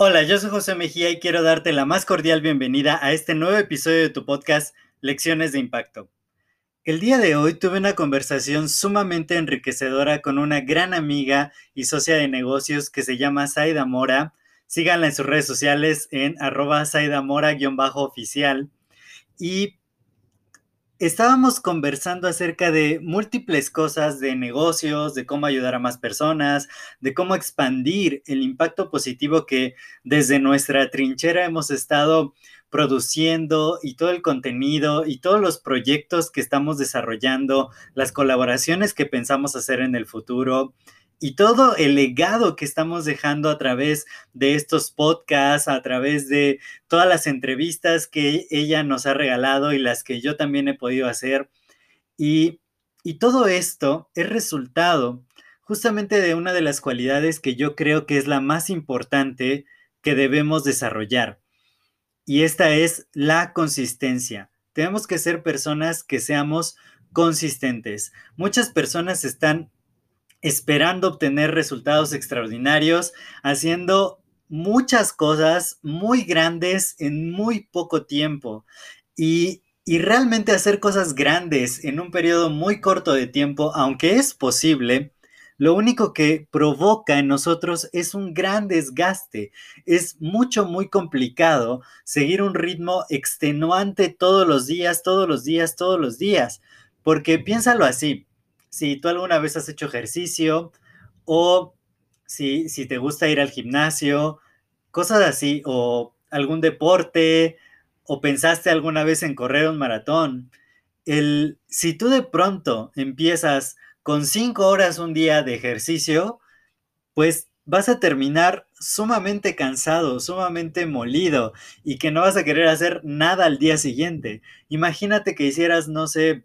Hola, yo soy José Mejía y quiero darte la más cordial bienvenida a este nuevo episodio de tu podcast Lecciones de Impacto. El día de hoy tuve una conversación sumamente enriquecedora con una gran amiga y socia de negocios que se llama Saida Mora. Síganla en sus redes sociales en arroba Saida Mora-oficial. Y estábamos conversando acerca de múltiples cosas de negocios, de cómo ayudar a más personas, de cómo expandir el impacto positivo que desde nuestra trinchera hemos estado produciendo y todo el contenido y todos los proyectos que estamos desarrollando, las colaboraciones que pensamos hacer en el futuro y todo el legado que estamos dejando a través de estos podcasts, a través de todas las entrevistas que ella nos ha regalado y las que yo también he podido hacer. Y, y todo esto es resultado justamente de una de las cualidades que yo creo que es la más importante que debemos desarrollar. Y esta es la consistencia. Tenemos que ser personas que seamos consistentes. Muchas personas están esperando obtener resultados extraordinarios, haciendo muchas cosas muy grandes en muy poco tiempo. Y, realmente hacer cosas grandes en un periodo muy corto de tiempo, aunque es posible, lo único que provoca en nosotros es un gran desgaste. Es mucho, muy complicado seguir un ritmo extenuante todos los días, todos los días, todos los días. Porque piénsalo así, si tú alguna vez has hecho ejercicio o si, si te gusta ir al gimnasio, cosas así, o algún deporte, o pensaste alguna vez en correr un maratón, el, si tú de pronto empiezas con cinco horas un día de ejercicio, pues vas a terminar sumamente cansado, sumamente molido y que no vas a querer hacer nada al día siguiente. Imagínate que hicieras, no sé,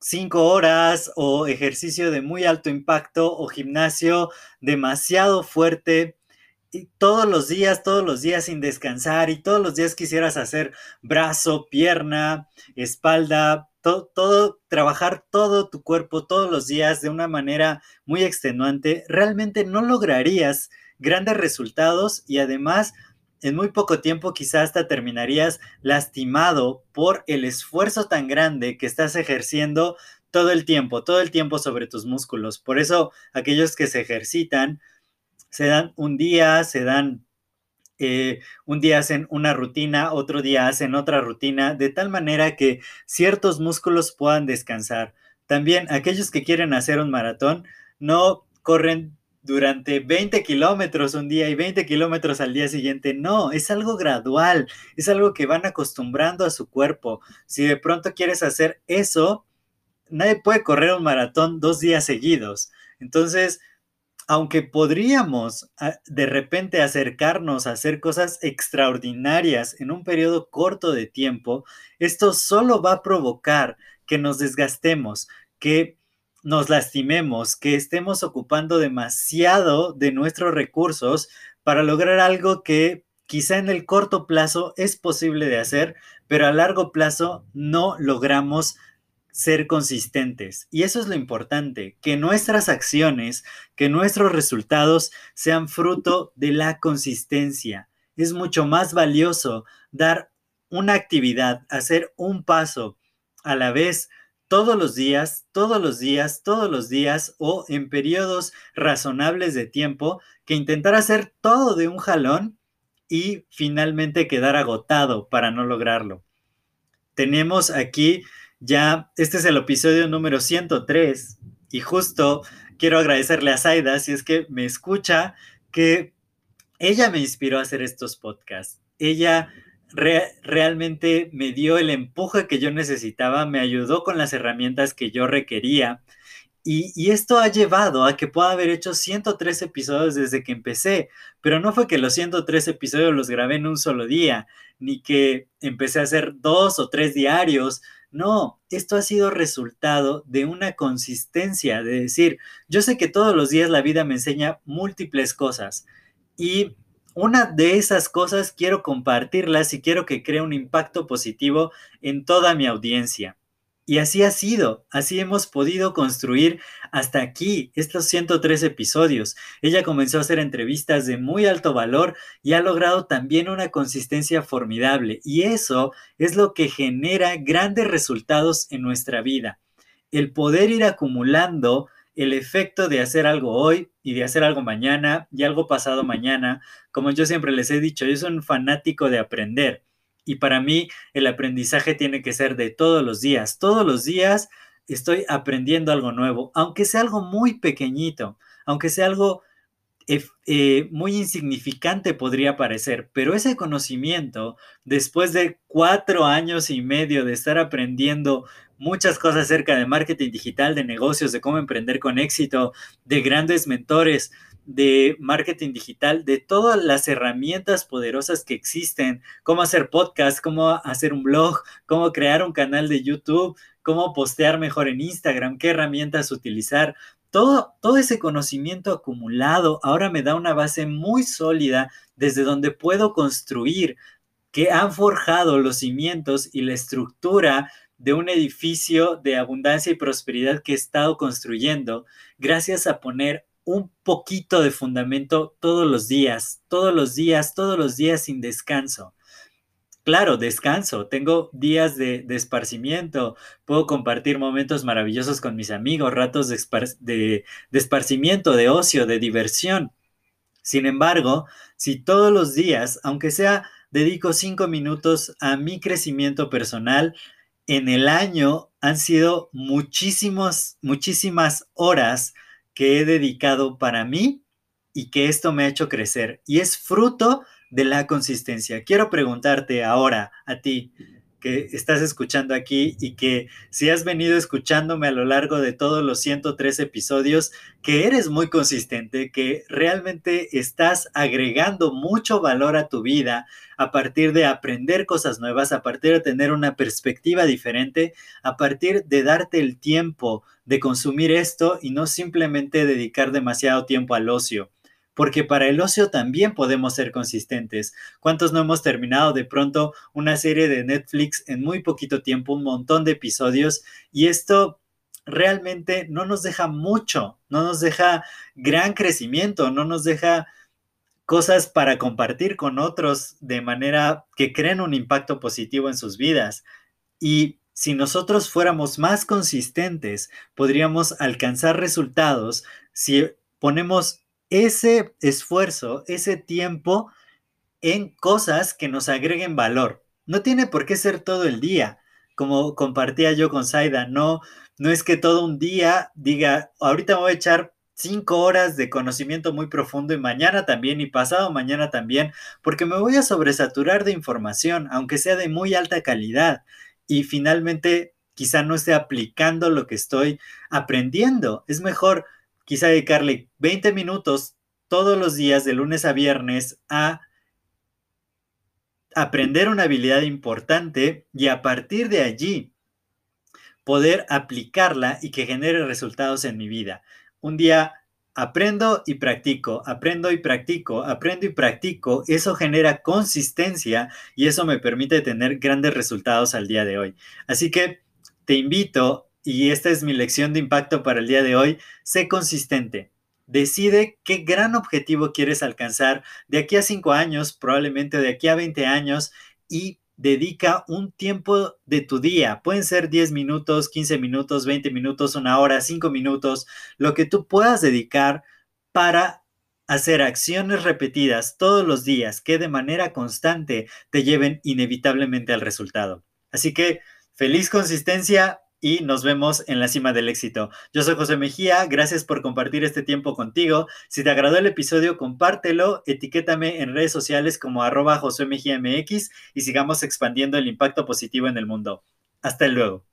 cinco horas o ejercicio de muy alto impacto o gimnasio demasiado fuerte y todos los días, todos los días sin descansar y todos los días quisieras hacer brazo, pierna, espalda, todo, trabajar todo tu cuerpo todos los días de una manera muy extenuante, realmente no lograrías grandes resultados y además en muy poco tiempo quizás hasta terminarías lastimado por el esfuerzo tan grande que estás ejerciendo todo el tiempo, todo el tiempo sobre tus músculos. Por eso aquellos que se ejercitan, se dan un día, se dan, eh, un día hacen una rutina, otro día hacen otra rutina, de tal manera que ciertos músculos puedan descansar. También aquellos que quieren hacer un maratón, no corren durante 20 kilómetros un día y 20 kilómetros al día siguiente. No, es algo gradual, es algo que van acostumbrando a su cuerpo. Si de pronto quieres hacer eso, nadie puede correr un maratón dos días seguidos. Entonces, aunque podríamos ah, de repente acercarnos a hacer cosas extraordinarias en un periodo corto de tiempo, esto solo va a provocar que nos desgastemos, que nos lastimemos, que estemos ocupando demasiado de nuestros recursos para lograr algo que quizá en el corto plazo es posible de hacer, pero a largo plazo no logramos ser consistentes. Y eso es lo importante, que nuestras acciones, que nuestros resultados sean fruto de la consistencia. Es mucho más valioso dar una actividad, hacer un paso a la vez todos los días, todos los días, todos los días o en periodos razonables de tiempo que intentar hacer todo de un jalón y finalmente quedar agotado para no lograrlo. Tenemos aquí ya, este es el episodio número 103 y justo quiero agradecerle a Zaida, si es que me escucha, que ella me inspiró a hacer estos podcasts. Ella realmente me dio el empuje que yo necesitaba, me ayudó con las herramientas que yo requería Y, esto ha llevado a que pueda haber hecho 103 episodios desde que empecé, pero no fue que los 103 episodios los grabé en un solo día, ni que empecé a hacer dos o tres diarios. No, esto ha sido resultado de una consistencia, de decir, yo sé que todos los días la vida me enseña múltiples cosas y una de esas cosas quiero compartirlas y quiero que cree un impacto positivo en toda mi audiencia. Y así ha sido, así hemos podido construir hasta aquí estos 103 episodios. Ella comenzó a hacer entrevistas de muy alto valor y ha logrado también una consistencia formidable. Y eso es lo que genera grandes resultados en nuestra vida. El poder ir acumulando el efecto de hacer algo hoy y de hacer algo mañana y algo pasado mañana. Como yo siempre les he dicho, yo soy un fanático de aprender. Y para mí el aprendizaje tiene que ser de todos los días. Todos los días estoy aprendiendo algo nuevo, aunque sea algo muy pequeñito, aunque sea algo eh, muy insignificante podría parecer, pero ese conocimiento, después de cuatro años y medio de estar aprendiendo muchas cosas acerca de marketing digital, de negocios, de cómo emprender con éxito, de grandes mentores, de marketing digital, de todas las herramientas poderosas que existen, cómo hacer podcast, cómo hacer un blog, cómo crear un canal de YouTube, cómo postear mejor en Instagram, qué herramientas utilizar. Todo, todo ese conocimiento acumulado ahora me da una base muy sólida desde donde puedo construir, que han forjado los cimientos y la estructura de un edificio de abundancia y prosperidad que he estado construyendo gracias a poner un poquito de fundamento todos los días, todos los días, todos los días sin descanso. Claro, descanso, tengo días de, esparcimiento, puedo compartir momentos maravillosos con mis amigos, ratos de, de, de esparcimiento, de ocio, de diversión. Sin embargo, si todos los días, aunque sea dedico cinco minutos a mi crecimiento personal, en el año han sido muchísimos, muchísimas horas que he dedicado para mí y que esto me ha hecho crecer. Y es fruto de la consistencia. Quiero preguntarte ahora a ti, que estás escuchando aquí y que si has venido escuchándome a lo largo de todos los 103 episodios, que eres muy consistente, que realmente estás agregando mucho valor a tu vida a partir de aprender cosas nuevas, a partir de tener una perspectiva diferente, a partir de darte el tiempo de consumir esto y no simplemente dedicar demasiado tiempo al ocio porque para el ocio también podemos ser consistentes. ¿Cuántos no hemos terminado de pronto una serie de Netflix en muy poquito tiempo, un montón de episodios? Y esto realmente no nos deja mucho, no nos deja gran crecimiento, no nos deja cosas para compartir con otros de manera que creen un impacto positivo en sus vidas. Y si nosotros fuéramos más consistentes, podríamos alcanzar resultados si ponemos ese esfuerzo, ese tiempo en cosas que nos agreguen valor. No tiene por qué ser todo el día, como compartía yo con Saida, no, no es que todo un día diga, ahorita voy a echar cinco horas de conocimiento muy profundo y mañana también y pasado mañana también, porque me voy a sobresaturar de información, aunque sea de muy alta calidad, y finalmente quizá no esté aplicando lo que estoy aprendiendo. Es mejor quizá dedicarle 20 minutos todos los días de lunes a viernes a aprender una habilidad importante y a partir de allí poder aplicarla y que genere resultados en mi vida. Un día aprendo y practico, aprendo y practico, aprendo y practico, eso genera consistencia y eso me permite tener grandes resultados al día de hoy. Así que te invito y esta es mi lección de impacto para el día de hoy, sé consistente. Decide qué gran objetivo quieres alcanzar de aquí a 5 años, probablemente de aquí a 20 años, y dedica un tiempo de tu día. Pueden ser 10 minutos, 15 minutos, 20 minutos, una hora, 5 minutos, lo que tú puedas dedicar para hacer acciones repetidas todos los días que de manera constante te lleven inevitablemente al resultado. Así que feliz consistencia, y nos vemos en la cima del éxito. Yo soy José Mejía, gracias por compartir este tiempo contigo. Si te agradó el episodio, compártelo, etiquétame en redes sociales como arroba José y sigamos expandiendo el impacto positivo en el mundo. Hasta luego.